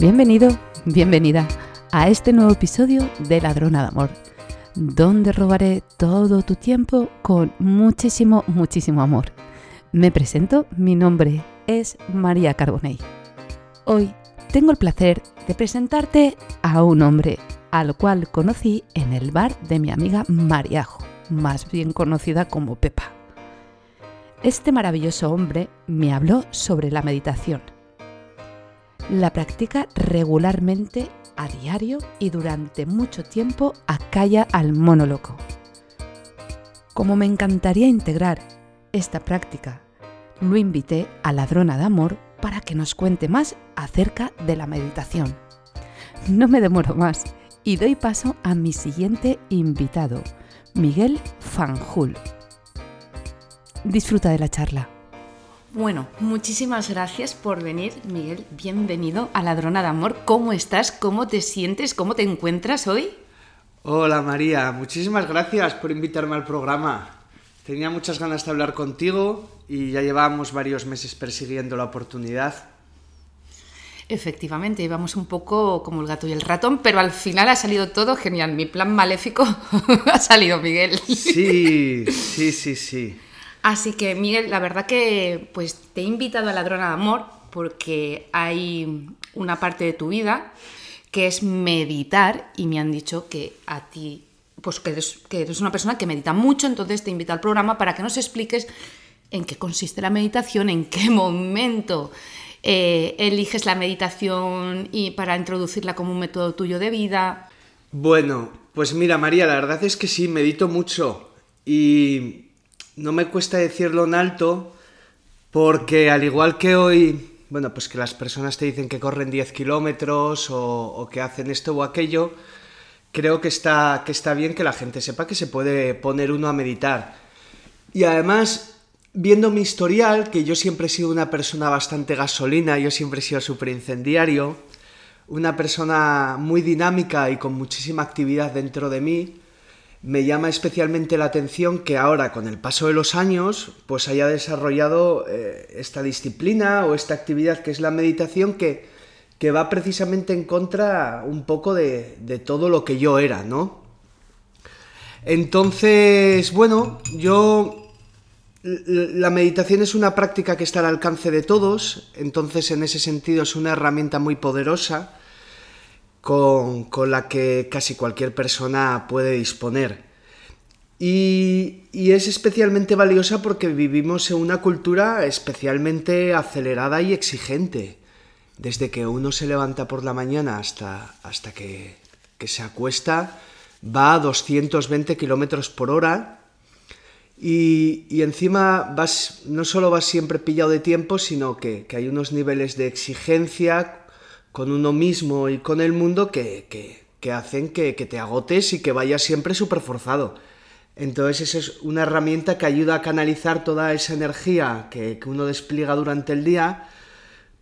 Bienvenido, bienvenida a este nuevo episodio de Ladrona de Amor, donde robaré todo tu tiempo con muchísimo, muchísimo amor. Me presento, mi nombre es María Carbonell. Hoy tengo el placer de presentarte a un hombre al cual conocí en el bar de mi amiga Mariajo, más bien conocida como Pepa. Este maravilloso hombre me habló sobre la meditación la practica regularmente a diario y durante mucho tiempo acalla al mono loco. Como me encantaría integrar esta práctica, lo invité a Ladrona de Amor para que nos cuente más acerca de la meditación. No me demoro más y doy paso a mi siguiente invitado, Miguel Fanjul. Disfruta de la charla. Bueno, muchísimas gracias por venir, Miguel. Bienvenido a Ladrona de Amor. ¿Cómo estás? ¿Cómo te sientes? ¿Cómo te encuentras hoy? Hola María, muchísimas gracias por invitarme al programa. Tenía muchas ganas de hablar contigo y ya llevábamos varios meses persiguiendo la oportunidad. Efectivamente, íbamos un poco como el gato y el ratón, pero al final ha salido todo genial. Mi plan maléfico ha salido, Miguel. Sí, sí, sí, sí. Así que, Miguel, la verdad que pues te he invitado a Ladrona de Amor porque hay una parte de tu vida que es meditar y me han dicho que a ti, pues que eres, que eres una persona que medita mucho, entonces te invito al programa para que nos expliques en qué consiste la meditación, en qué momento eh, eliges la meditación y para introducirla como un método tuyo de vida. Bueno, pues mira María, la verdad es que sí, medito mucho y no me cuesta decirlo en alto porque al igual que hoy, bueno, pues que las personas te dicen que corren 10 kilómetros o, que hacen esto o aquello, creo que está, que está bien que la gente sepa que se puede poner uno a meditar. Y además, viendo mi historial, que yo siempre he sido una persona bastante gasolina, yo siempre he sido súper incendiario, una persona muy dinámica y con muchísima actividad dentro de mí, me llama especialmente la atención que ahora, con el paso de los años, pues haya desarrollado eh, esta disciplina o esta actividad que es la meditación que, que va precisamente en contra un poco de, de, todo lo que yo era, ¿no? Entonces, bueno, yo... La meditación es una práctica que está al alcance de todos, entonces en ese sentido es una herramienta muy poderosa con, la que casi cualquier persona puede disponer. Y, es especialmente valiosa porque vivimos en una cultura especialmente acelerada y exigente. Desde que uno se levanta por la mañana hasta, hasta que, se acuesta, va a 220 kilómetros por hora. Y, encima vas, no solo vas siempre pillado de tiempo, sino que, que hay unos niveles de exigencia con uno mismo y con el mundo que, hacen que, te agotes y que vayas siempre súper forzado. Entonces esa es una herramienta que ayuda a canalizar toda esa energía que, uno despliega durante el día.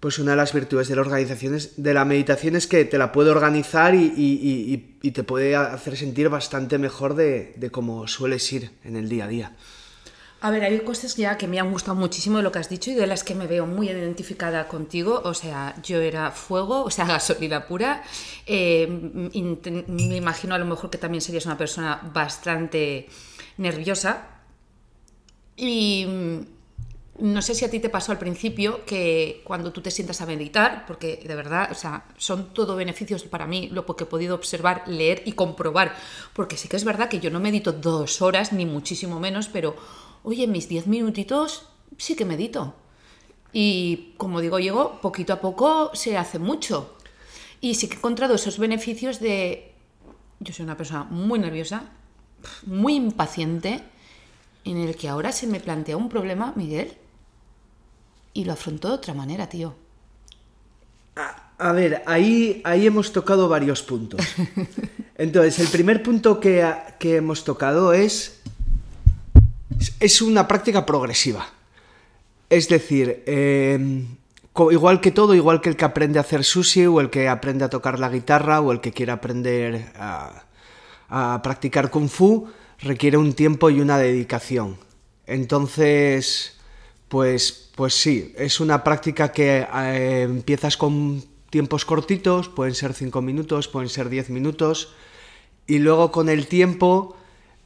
Pues una de las virtudes de la organización de la meditación es que te la puede organizar y, te puede hacer sentir bastante mejor de, de cómo sueles ir en el día a día. A ver, hay cosas ya que me han gustado muchísimo de lo que has dicho y de las que me veo muy identificada contigo. O sea, yo era fuego, o sea, gasolina pura. Eh, me imagino a lo mejor que también serías una persona bastante nerviosa. Y mm, no sé si a ti te pasó al principio que cuando tú te sientas a meditar, porque de verdad, o sea, son todo beneficios para mí, lo que he podido observar, leer y comprobar, porque sí que es verdad que yo no medito dos horas, ni muchísimo menos, pero oye, mis diez minutitos sí que medito. Y como digo, llego poquito a poco, se hace mucho. Y sí que he encontrado esos beneficios de... Yo soy una persona muy nerviosa, muy impaciente, en el que ahora se me plantea un problema, Miguel, y lo afronto de otra manera, tío. A, ver, ahí, ahí hemos tocado varios puntos. Entonces, el primer punto que, que hemos tocado es es una práctica progresiva. Es decir, em, igual que todo, igual que el que aprende a hacer sushi o el que aprende a tocar la guitarra o el que quiere aprender a, practicar kung fu, requiere un tiempo y una dedicación. Entonces, pues, pues sí, es una práctica que eh, empiezas con tiempos cortitos, pueden ser 5 minutos, pueden ser 10 minutos, y luego con el tiempo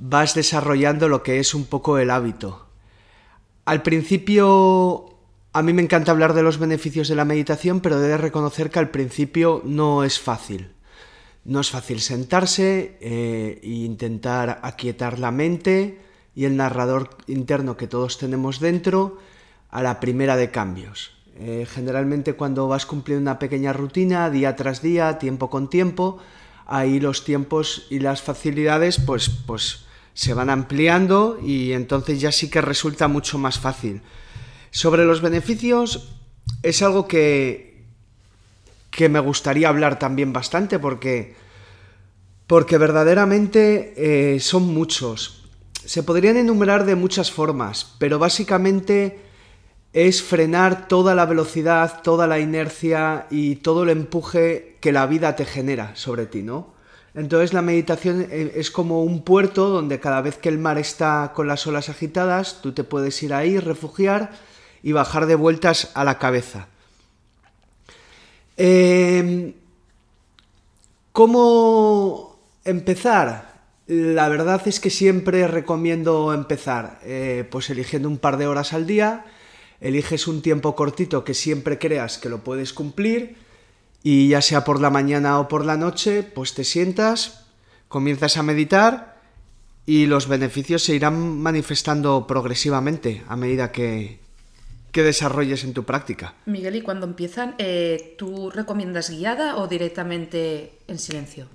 vas desarrollando lo que es un poco el hábito. Al principio a mí me encanta hablar de los beneficios de la meditación, pero debe reconocer que al principio no es fácil. No es fácil sentarse e intentar aquietar la mente y el narrador interno que todos tenemos dentro a la primera de cambios. Eh, generalmente cuando vas cumpliendo una pequeña rutina, día tras día, tiempo con tiempo, ahí los tiempos y las facilidades pues, pues se van ampliando y entonces ya sí que resulta mucho más fácil. Sobre los beneficios es algo que, que me gustaría hablar también bastante porque, porque verdaderamente eh, son muchos. Se podrían enumerar de muchas formas, pero básicamente es frenar toda la velocidad, toda la inercia y todo el empuje que la vida te genera sobre ti, ¿no? Entonces la meditación eh, es como un puerto donde cada vez que el mar está con las olas agitadas, tú te puedes ir ahí, refugiar y bajar de vueltas a la cabeza. Em, ¿Cómo empezar? La verdad es que siempre recomiendo empezar eh, pues eligiendo un par de horas al día, eliges un tiempo cortito que siempre creas que lo puedes cumplir y ya sea por la mañana o por la noche, pues te sientas, comienzas a meditar y los beneficios se irán manifestando progresivamente a medida que, que desarrolles en tu práctica. Miguel, y cuando empiezan, eh, ¿tú recomiendas guiada o directamente en silencio?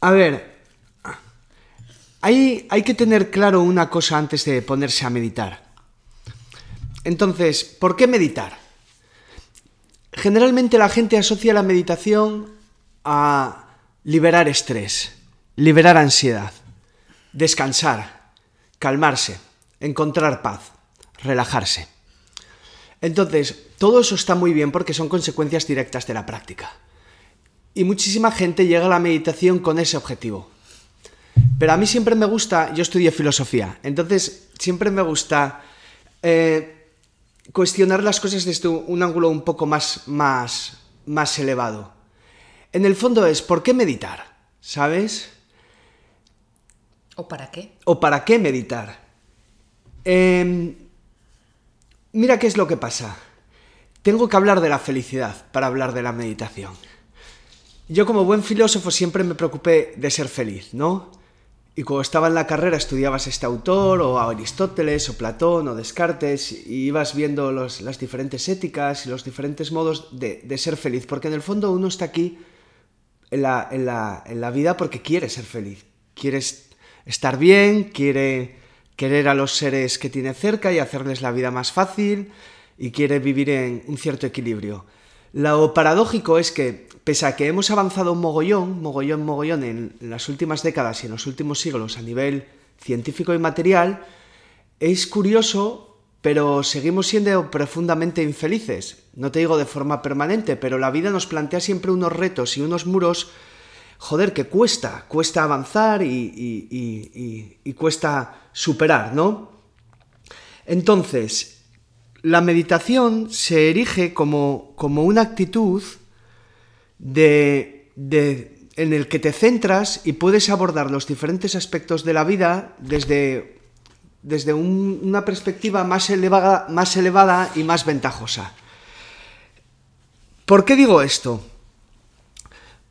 A ver, hay, hay que tener claro una cosa antes de ponerse a meditar. Entonces, ¿por qué meditar? Generalmente la gente asocia la meditación a liberar estrés, liberar ansiedad, descansar, calmarse, encontrar paz, relajarse. Entonces, todo eso está muy bien porque son consecuencias directas de la práctica. Y muchísima gente llega a la meditación con ese objetivo. Pero a mí siempre me gusta, yo estudié filosofía, entonces siempre me gusta eh, cuestionar las cosas desde un ángulo un poco más, más, más elevado. En el fondo es, ¿por qué meditar? ¿Sabes? ¿O para qué? ¿O para qué meditar? Em, mira qué es lo que pasa. Tengo que hablar de la felicidad para hablar de la meditación. Yo como buen filósofo siempre me preocupé de ser feliz, ¿no? Y cuando estaba en la carrera estudiabas este autor, o Aristóteles, o Platón, o Descartes, y ibas viendo las diferentes éticas y los diferentes modos de, ser feliz, porque en el fondo uno está aquí en la, en la vida porque quiere ser feliz, quiere estar bien, quiere querer a los seres que tiene cerca y hacerles la vida más fácil, y quiere vivir en un cierto equilibrio. Lo paradójico es que, pese a que hemos avanzado un mogollón, mogollón, mogollón en, las últimas décadas y en los últimos siglos a nivel científico y material, es curioso, pero seguimos siendo profundamente infelices. No te digo de forma permanente, pero la vida nos plantea siempre unos retos y unos muros, joder, que cuesta, cuesta avanzar y, y cuesta superar, ¿no? Entonces, la meditación se erige como, como una actitud de, en el que te centras y puedes abordar los diferentes aspectos de la vida desde, desde una perspectiva más elevada, más elevada y más ventajosa. ¿Por qué digo esto?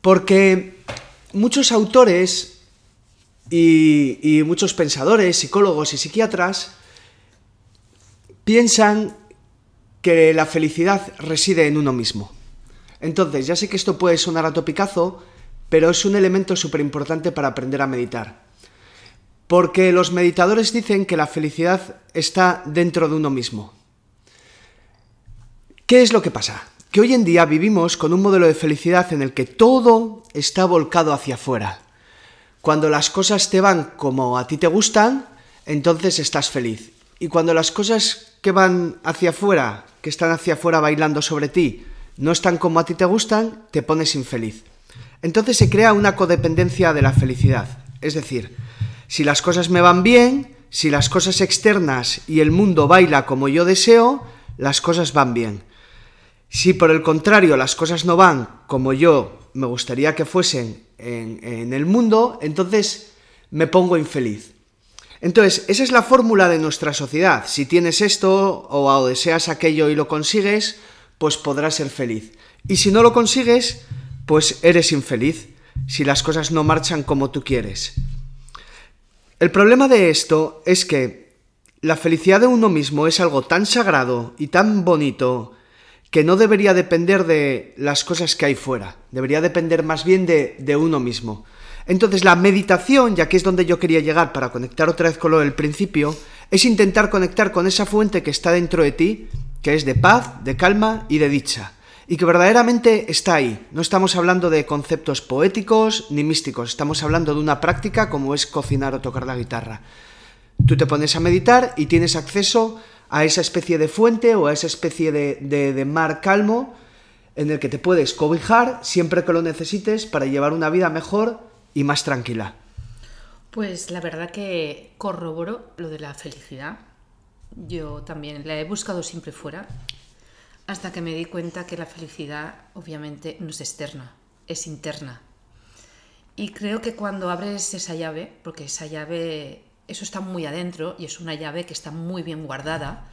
Porque muchos autores y muchos pensadores, psicólogos y psiquiatras piensan que la felicidad reside en uno mismo. Entonces, ya sé que esto puede sonar a topicazo, pero es un elemento súper importante para aprender a meditar. Porque los meditadores dicen que la felicidad está dentro de uno mismo. ¿Qué es lo que pasa? Que hoy en día vivimos con un modelo de felicidad en el que todo está volcado hacia afuera. Cuando las cosas te van como a ti te gustan, entonces estás feliz. Y cuando las cosas que van hacia afuera que están hacia afuera bailando sobre ti no están como a ti te gustan, te pones infeliz. Entonces se crea una codependencia de la felicidad. Es decir, si las cosas me van bien, si las cosas externas y el mundo baila como yo deseo, las cosas van bien. Si por el contrario las cosas no van como yo me gustaría que fuesen en, en el mundo, entonces me pongo infeliz. Entonces, esa es la fórmula de nuestra sociedad. Si tienes esto o deseas aquello y lo consigues, pues podrás ser feliz. Y si no lo consigues, pues eres infeliz, si las cosas no marchan como tú quieres. El problema de esto es que la felicidad de uno mismo es algo tan sagrado y tan bonito que no debería depender de las cosas que hay fuera, debería depender más bien de, de uno mismo. Entonces la meditación, ya que es donde yo quería llegar para conectar otra vez con lo del principio, es intentar conectar con esa fuente que está dentro de ti, que es de paz, de calma y de dicha y que verdaderamente está ahí. No estamos hablando de conceptos poéticos ni místicos, estamos hablando de una práctica como es cocinar o tocar la guitarra. Tú te pones a meditar y tienes acceso a esa especie de fuente o a esa especie de, de mar calmo en el que te puedes cobijar siempre que lo necesites para llevar una vida mejor y más tranquila. Pues la verdad que corroboro lo de la felicidad. Yo también la he buscado siempre fuera hasta que me di cuenta que la felicidad obviamente no es externa, es interna. Y creo que cuando abres esa llave, porque esa llave, eso está muy adentro y es una llave que está muy bien guardada,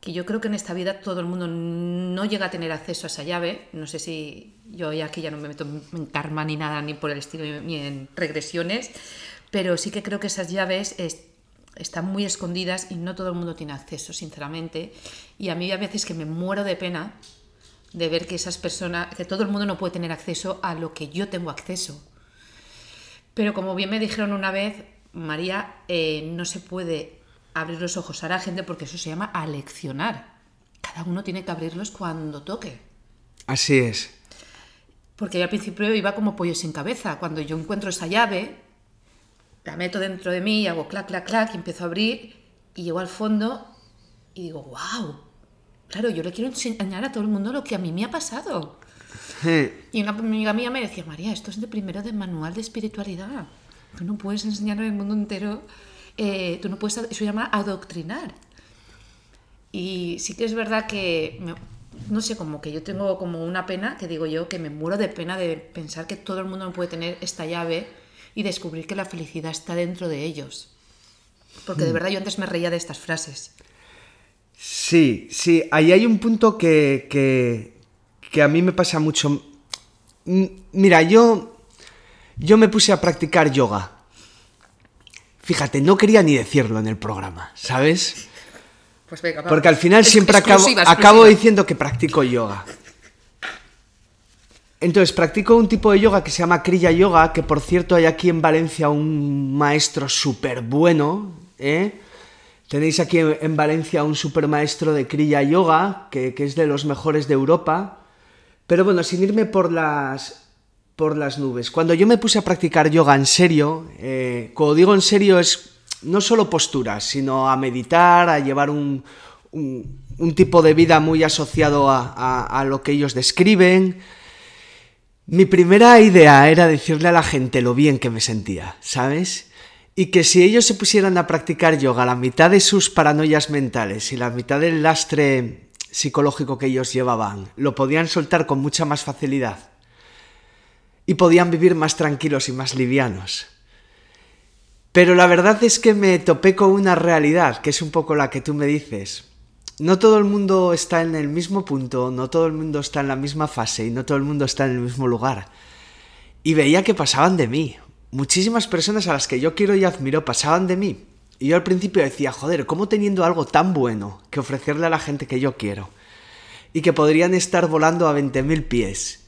que yo creo que en esta vida todo el mundo no llega a tener acceso a esa llave. No sé si yo ya aquí ya no me meto en karma ni nada, ni por el estilo, ni en regresiones, pero sí que creo que esas llaves están muy escondidas y no todo el mundo tiene acceso, sinceramente. Y a mí a veces que me muero de pena de ver que esas personas, que todo el mundo no puede tener acceso a lo que yo tengo acceso. Pero como bien me dijeron una vez, María, eh, no se puede abrir los ojos a la gente porque eso se llama aleccionar. Cada uno tiene que abrirlos cuando toque. Así es. Porque yo al principio iba como pollo sin cabeza. Cuando yo encuentro esa llave, la meto dentro de mí, hago clac, clac, clac, y empiezo a abrir, y llego al fondo y digo, wow, claro, yo le quiero enseñar a todo el mundo lo que a mí me ha pasado. Y una amiga mía me decía, María, esto es de primero de manual de espiritualidad. Tú no puedes enseñar al mundo entero, eh, tú no puedes, eso se llama adoctrinar. Y sí que es verdad que, no sé, como que yo tengo como una pena, que digo yo, que me muero de pena de pensar que todo el mundo no puede tener esta llave y descubrir que la felicidad está dentro de ellos. Porque de hmm. verdad yo antes me reía de estas frases. Sí, sí, ahí hay un punto que, que, a mí me pasa mucho. Mira, yo, yo me puse a practicar yoga. Fíjate, no quería ni decirlo en el programa, ¿sabes? Pues venga, Porque al final siempre acabo, acabo diciendo que practico yoga. Entonces, practico un tipo de yoga que se llama Kriya Yoga, que por cierto hay aquí en Valencia un maestro súper bueno, ¿eh? Tenéis aquí en Valencia un super maestro de Kriya Yoga, que, es de los mejores de Europa. Pero bueno, sin irme por las, por las nubes. Cuando yo me puse a practicar yoga en serio, eh, cuando digo en serio es no solo posturas, sino a meditar, a llevar un, un, tipo de vida muy asociado a, a lo que ellos describen, mi primera idea era decirle a la gente lo bien que me sentía, ¿sabes? Y que si ellos se pusieran a practicar yoga la mitad de sus paranoias mentales y la mitad del lastre psicológico que ellos llevaban, lo podían soltar con mucha más facilidad. Y podían vivir más tranquilos y más livianos. Pero la verdad es que me topé con una realidad, que es un poco la que tú me dices no todo el mundo está en el mismo punto, no todo el mundo está en la misma fase y no todo el mundo está en el mismo lugar. Y veía que pasaban de mí. Muchísimas personas a las que yo quiero y admiro pasaban de mí. Y yo al principio decía, joder, ¿cómo teniendo algo tan bueno que ofrecerle a la gente que yo quiero? Y que podrían estar volando a 20.000 pies.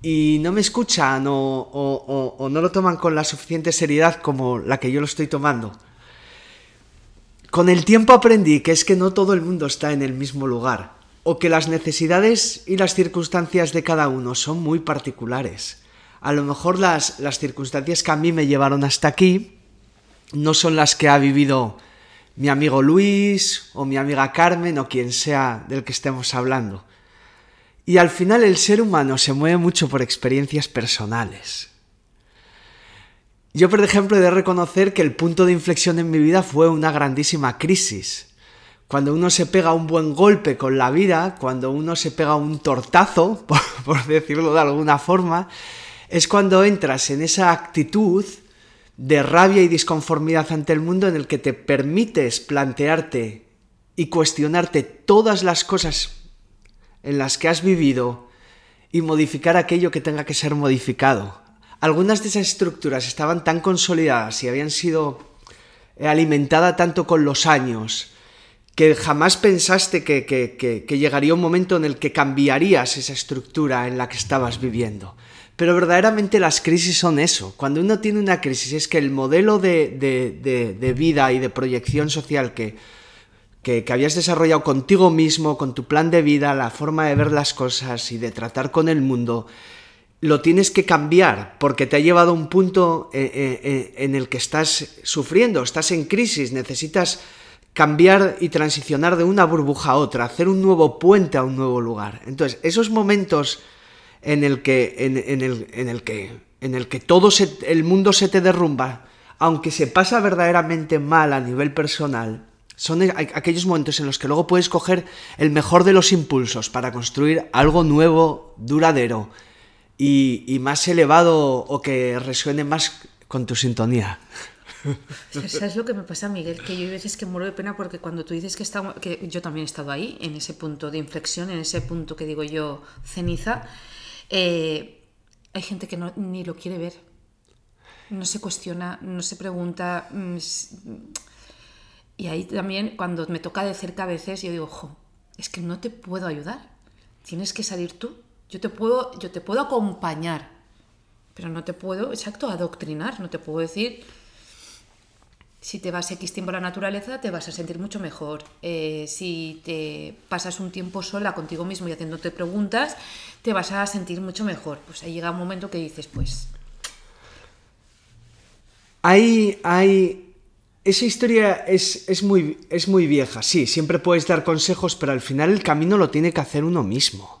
Y no me escuchan o, o, o no lo toman con la suficiente seriedad como la que yo lo estoy tomando. Con el tiempo aprendí que es que no todo el mundo está en el mismo lugar, o que las necesidades y las circunstancias de cada uno son muy particulares. A lo mejor las, las circunstancias que a mí me llevaron hasta aquí no son las que ha vivido mi amigo Luis o mi amiga Carmen o quien sea del que estemos hablando. Y al final el ser humano se mueve mucho por experiencias personales. Yo, por ejemplo, he de reconocer que el punto de inflexión en mi vida fue una grandísima crisis. cuando uno se pega un buen golpe con la vida, cuando uno se pega un tortazo, por, decirlo de alguna forma, es cuando entras en esa actitud de rabia y disconformidad ante el mundo en el que te permites plantearte y cuestionarte todas las cosas en las que has vivido y modificar aquello que tenga que ser modificado. Algunas de esas estructuras estaban tan consolidadas y habían sido alimentadas tanto con los años que jamás pensaste que, llegaría un momento en el que cambiarías esa estructura en la que estabas viviendo. Pero verdaderamente las crisis son eso. Cuando uno tiene una crisis es que el modelo de, vida y de proyección social que, que, habías desarrollado contigo mismo, con tu plan de vida, la forma de ver las cosas y de tratar con el mundo, lo tienes que cambiar porque te ha llevado a un punto eh, eh, eh, en el que estás sufriendo, estás en crisis, necesitas cambiar y transicionar de una burbuja a otra, hacer un nuevo puente a un nuevo lugar. Entonces, esos momentos en el que, en, el, en el que, en el que todo el mundo se te derrumba, aunque se pasa verdaderamente mal a nivel personal, son aquellos momentos en los que luego puedes coger el mejor de los impulsos para construir algo nuevo, duradero y, y más elevado o que resuene más con tu sintonía. ¿Sabes lo que me pasa, Miguel? Que yo hay veces que muero de pena porque cuando tú dices que, está, que yo también he estado ahí, en ese punto de inflexión, en ese punto que digo yo ceniza, eh, hay gente que no, ni lo quiere ver. No se cuestiona, no se pregunta. Mm, y ahí también, cuando me toca de cerca a veces, yo digo, ojo, es que no te puedo ayudar. Tienes que salir tú. Yo te puedo, yo te puedo acompañar, pero no te puedo, exacto, adoctrinar. No te puedo decir si te vas X tiempo a la naturaleza, te vas a sentir mucho mejor. Eh, si te pasas un tiempo sola contigo mismo y haciéndote preguntas, te vas a sentir mucho mejor. Pues ahí llega un momento que dices, pues... Hay, hay... Esa historia es, es, muy, es muy vieja, sí, siempre puedes dar consejos, pero al final el camino lo tiene que hacer uno mismo.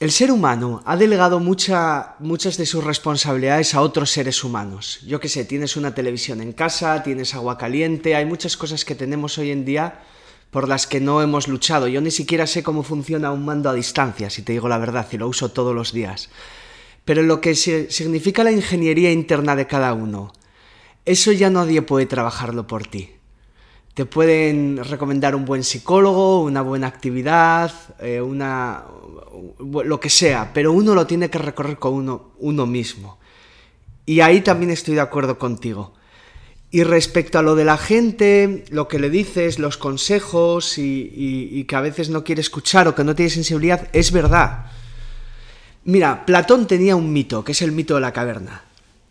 El ser humano ha delegado muchas de sus responsabilidades a otros seres humanos. Yo qué sé, tienes una televisión en casa, tienes agua caliente, hay muchas cosas que tenemos hoy en día por las que no hemos luchado. Yo ni siquiera sé cómo funciona un mando a distancia, si te digo la verdad, y lo uso todos los días. Pero lo que significa la ingeniería interna de cada uno, eso ya nadie puede trabajarlo por ti. Te pueden recomendar un buen psicólogo, una buena actividad, eh, una, lo que sea, pero uno lo tiene que recorrer con uno, uno mismo. Y ahí también estoy de acuerdo contigo. Y respecto a lo de la gente, lo que le dices, los consejos y, y, que a veces no quiere escuchar o que no tiene sensibilidad, es verdad. Mira, Platón tenía un mito, que es el mito de la caverna.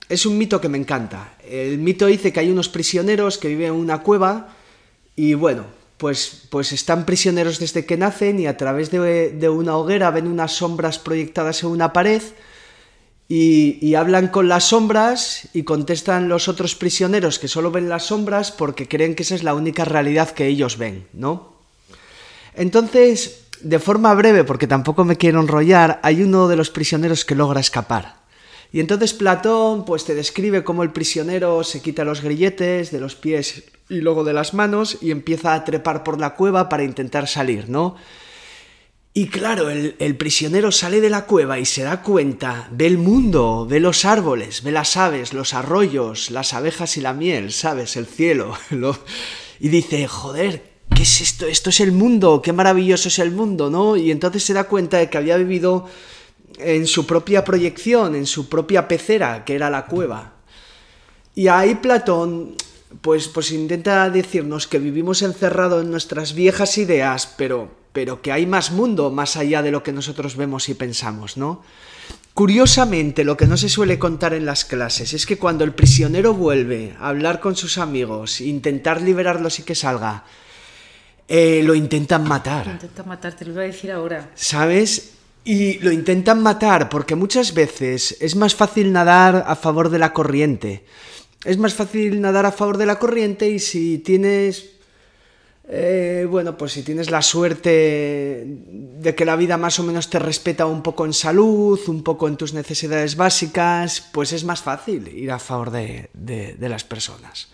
Es un mito que me encanta. El mito dice que hay unos prisioneros que viven en una cueva y bueno, pues, pues están prisioneros desde que nacen y a través de, una hoguera ven unas sombras proyectadas en una pared y, hablan con las sombras y contestan los otros prisioneros que solo ven las sombras porque creen que esa es la única realidad que ellos ven, ¿no? Entonces, de forma breve, porque tampoco me quiero enrollar, hay uno de los prisioneros que logra escapar. Y entonces Platón pues te describe cómo el prisionero se quita los grilletes de los pies y luego de las manos y empieza a trepar por la cueva para intentar salir, ¿no? Y claro, el, prisionero sale de la cueva y se da cuenta, ve el mundo, ve los árboles, ve las aves, los arroyos, las abejas y la miel, ¿sabes? El cielo. Y dice, joder, ¿qué es esto? Esto es el mundo, qué maravilloso es el mundo, ¿no? Y entonces se da cuenta de que había vivido en su propia proyección, en su propia pecera, que era la cueva. Y ahí Platón pues, pues intenta decirnos que vivimos encerrados en nuestras viejas ideas, pero, pero que hay más mundo más allá de lo que nosotros vemos y pensamos, ¿no? Curiosamente, lo que no se suele contar en las clases es que cuando el prisionero vuelve a hablar con sus amigos, intentar liberarlos y que salga, eh, lo intentan matar. Lo intentan matar, te lo iba a decir ahora. ¿Sabes? Y lo intentan matar porque muchas veces es más fácil nadar a favor de la corriente es más fácil nadar a favor de la corriente y si tienes, eh, bueno, pues si tienes la suerte de que la vida más o menos te respeta un poco en salud, un poco en tus necesidades básicas, pues es más fácil ir a favor de, las personas.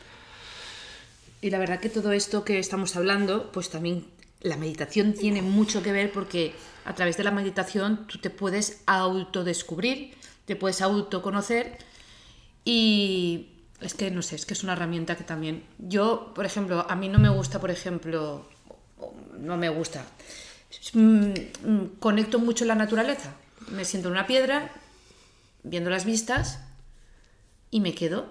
Y la verdad que todo esto que estamos hablando, pues también la meditación tiene mucho que ver porque a través de la meditación tú te puedes autodescubrir, te puedes autoconocer y es que no sé, es que es una herramienta que también yo, por ejemplo, a mí no me gusta, por ejemplo, no me gusta. Mm, mm, conecto mucho la naturaleza. Me siento en una piedra, viendo las vistas y me quedo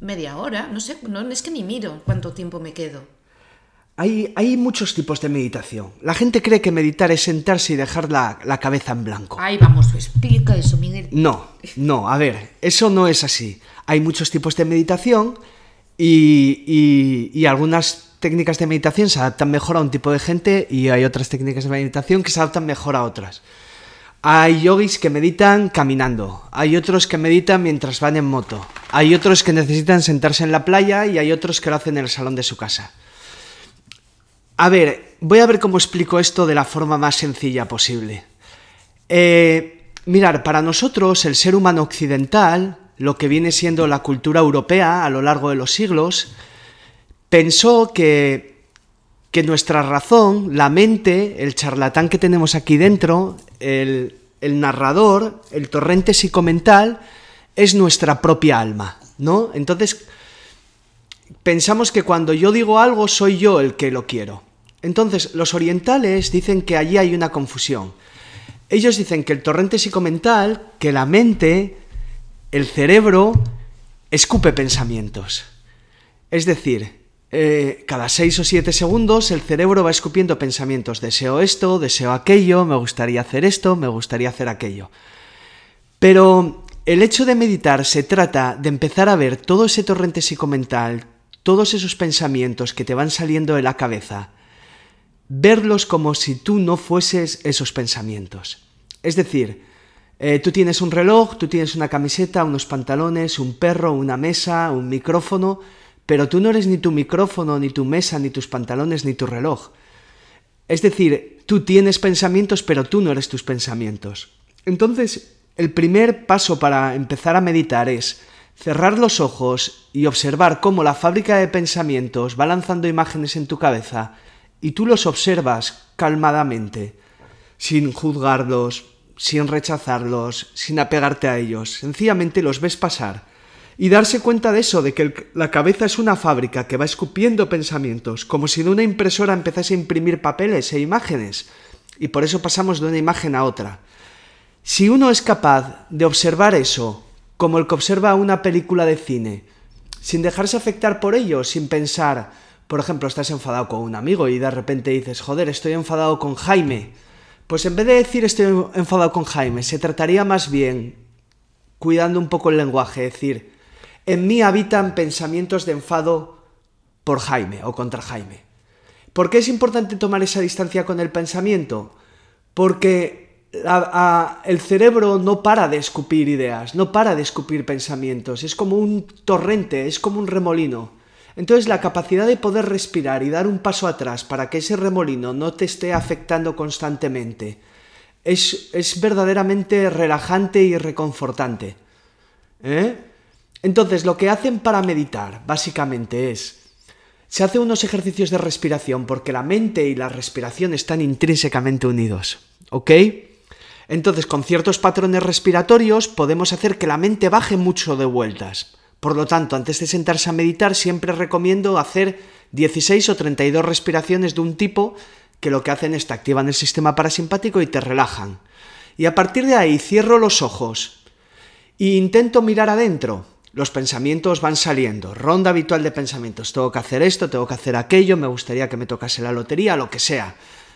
media hora, no sé, no es que ni miro cuánto tiempo me quedo. Hay, hay, muchos tipos de meditación. La gente cree que meditar es sentarse y dejar la, la, cabeza en blanco. Ahí vamos, explica eso, Miguel. No, no, a ver, eso no es así. Hay muchos tipos de meditación y, y, y, algunas técnicas de meditación se adaptan mejor a un tipo de gente y hay otras técnicas de meditación que se adaptan mejor a otras. Hay yogis que meditan caminando, hay otros que meditan mientras van en moto, hay otros que necesitan sentarse en la playa y hay otros que lo hacen en el salón de su casa. A ver, voy a ver cómo explico esto de la forma más sencilla posible. Eh, mirar, para nosotros, el ser humano occidental, lo que viene siendo la cultura europea a lo largo de los siglos, pensó que, que nuestra razón, la mente, el charlatán que tenemos aquí dentro, el, el narrador, el torrente psicomental, es nuestra propia alma, ¿no? Entonces, pensamos que cuando yo digo algo soy yo el que lo quiero. Entonces, los orientales dicen que allí hay una confusión. Ellos dicen que el torrente psicomental, que la mente, el cerebro, escupe pensamientos. Es decir, eh, cada seis o siete segundos el cerebro va escupiendo pensamientos. Deseo esto, deseo aquello, me gustaría hacer esto, me gustaría hacer aquello. Pero el hecho de meditar se trata de empezar a ver todo ese torrente psicomental, todos esos pensamientos que te van saliendo de la cabeza, verlos como si tú no fueses esos pensamientos. Es decir, eh, tú tienes un reloj, tú tienes una camiseta, unos pantalones, un perro, una mesa, un micrófono, pero tú no eres ni tu micrófono, ni tu mesa, ni tus pantalones, ni tu reloj. Es decir, tú tienes pensamientos, pero tú no eres tus pensamientos. Entonces, el primer paso para empezar a meditar es cerrar los ojos y observar cómo la fábrica de pensamientos va lanzando imágenes en tu cabeza y tú los observas calmadamente, sin juzgarlos, sin rechazarlos, sin apegarte a ellos, sencillamente los ves pasar. Y darse cuenta de eso, de que la cabeza es una fábrica que va escupiendo pensamientos, como si de una impresora empezase a imprimir papeles e imágenes, y por eso pasamos de una imagen a otra. Si uno es capaz de observar eso, como el que observa una película de cine, sin dejarse afectar por ello, sin pensar, por ejemplo, estás enfadado con un amigo y de repente dices, joder, estoy enfadado con Jaime. Pues en vez de decir estoy enfadado con Jaime, se trataría más bien, cuidando un poco el lenguaje, decir, en mí habitan pensamientos de enfado por Jaime o contra Jaime. ¿Por qué es importante tomar esa distancia con el pensamiento? Porque el cerebro no para de escupir ideas, no para de escupir pensamientos, es como un torrente, es como un remolino. Entonces la capacidad de poder respirar y dar un paso atrás para que ese remolino no te esté afectando constantemente es, es verdaderamente relajante y reconfortante. ¿Eh? Entonces lo que hacen para meditar básicamente es se hacen unos ejercicios de respiración porque la mente y la respiración están intrínsecamente unidos, ¿ok? Entonces con ciertos patrones respiratorios podemos hacer que la mente baje mucho de vueltas. Por lo tanto, antes de sentarse a meditar, siempre recomiendo hacer 16 o 32 respiraciones de un tipo que lo que hacen es te activan el sistema parasimpático y te relajan. Y a partir de ahí cierro los ojos e intento mirar adentro. Los pensamientos van saliendo, ronda habitual de pensamientos. Tengo que hacer esto, tengo que hacer aquello, me gustaría que me tocase la lotería, lo que sea.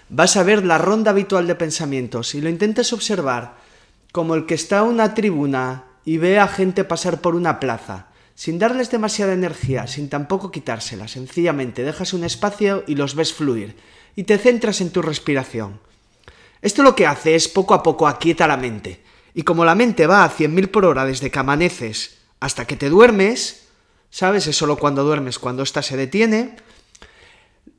Vas a ver la ronda habitual de pensamientos y lo intentes observar como el que está en una tribuna y ve a gente pasar por una plaza sin darles demasiada energía, sin tampoco quitársela, sencillamente dejas un espacio y los ves fluir, y te centras en tu respiración. Esto lo que hace es poco a poco aquieta la mente, y como la mente va a 100.000 por hora desde que amaneces hasta que te duermes, ¿sabes? Es solo cuando duermes, cuando ésta se detiene,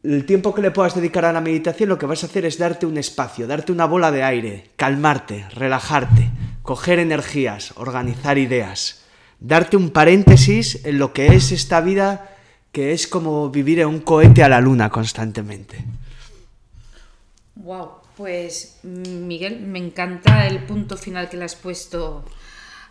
el tiempo que le puedas dedicar a la meditación lo que vas a hacer es darte un espacio, darte una bola de aire, calmarte, relajarte, coger energías, organizar ideas darte un paréntesis en lo que es esta vida que es como vivir en un cohete a la luna constantemente. Wow, pues Miguel, me encanta el punto final que le has puesto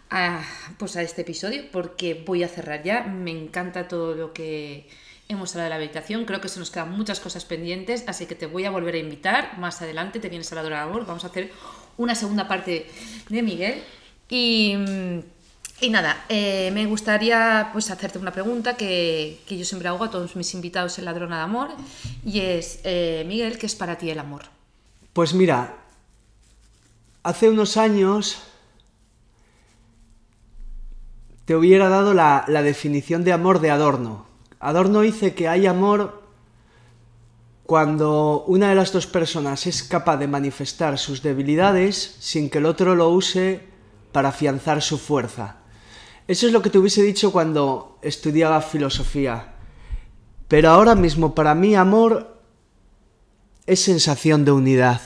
a, pues a este episodio, porque voy a cerrar ya. Me encanta todo lo que hemos hablado de la meditación. Creo que se nos quedan muchas cosas pendientes, así que te voy a volver a invitar. Más adelante te vienes a la Dora Amor. Vamos a hacer una segunda parte de Miguel. Y, y nada, eh, me gustaría pues hacerte una pregunta que, yo siempre hago a todos mis invitados en Ladrona de Amor. Y es, eh, Miguel, ¿qué es para ti el amor? Pues mira, hace unos años te hubiera dado la definición de amor de Adorno. Adorno dice que hay amor cuando una de las dos personas es capaz de manifestar sus debilidades sin que el otro lo use para afianzar su fuerza. Eso es lo que te hubiese dicho cuando estudiaba filosofía. Pero ahora mismo para mí amor es sensación de unidad.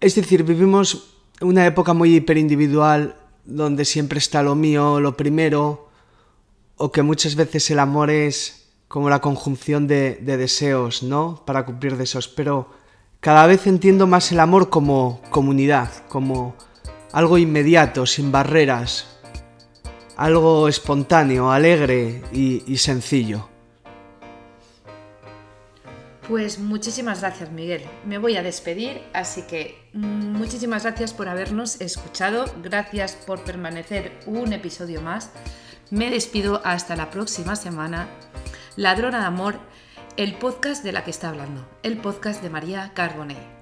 Es decir, vivimos una época muy hiperindividual donde siempre está lo mío, lo primero, o que muchas veces el amor es como la conjunción de, de deseos, ¿no? Para cumplir deseos, pero cada vez entiendo más el amor como comunidad, como algo inmediato, sin barreras, algo espontáneo, alegre y, sencillo. Pues muchísimas gracias Miguel. Me voy a despedir, así que muchísimas gracias por habernos escuchado, gracias por permanecer un episodio más. Me despido hasta la próxima semana. Ladrona de Amor, el podcast de la que está hablando, el podcast de María Carbone.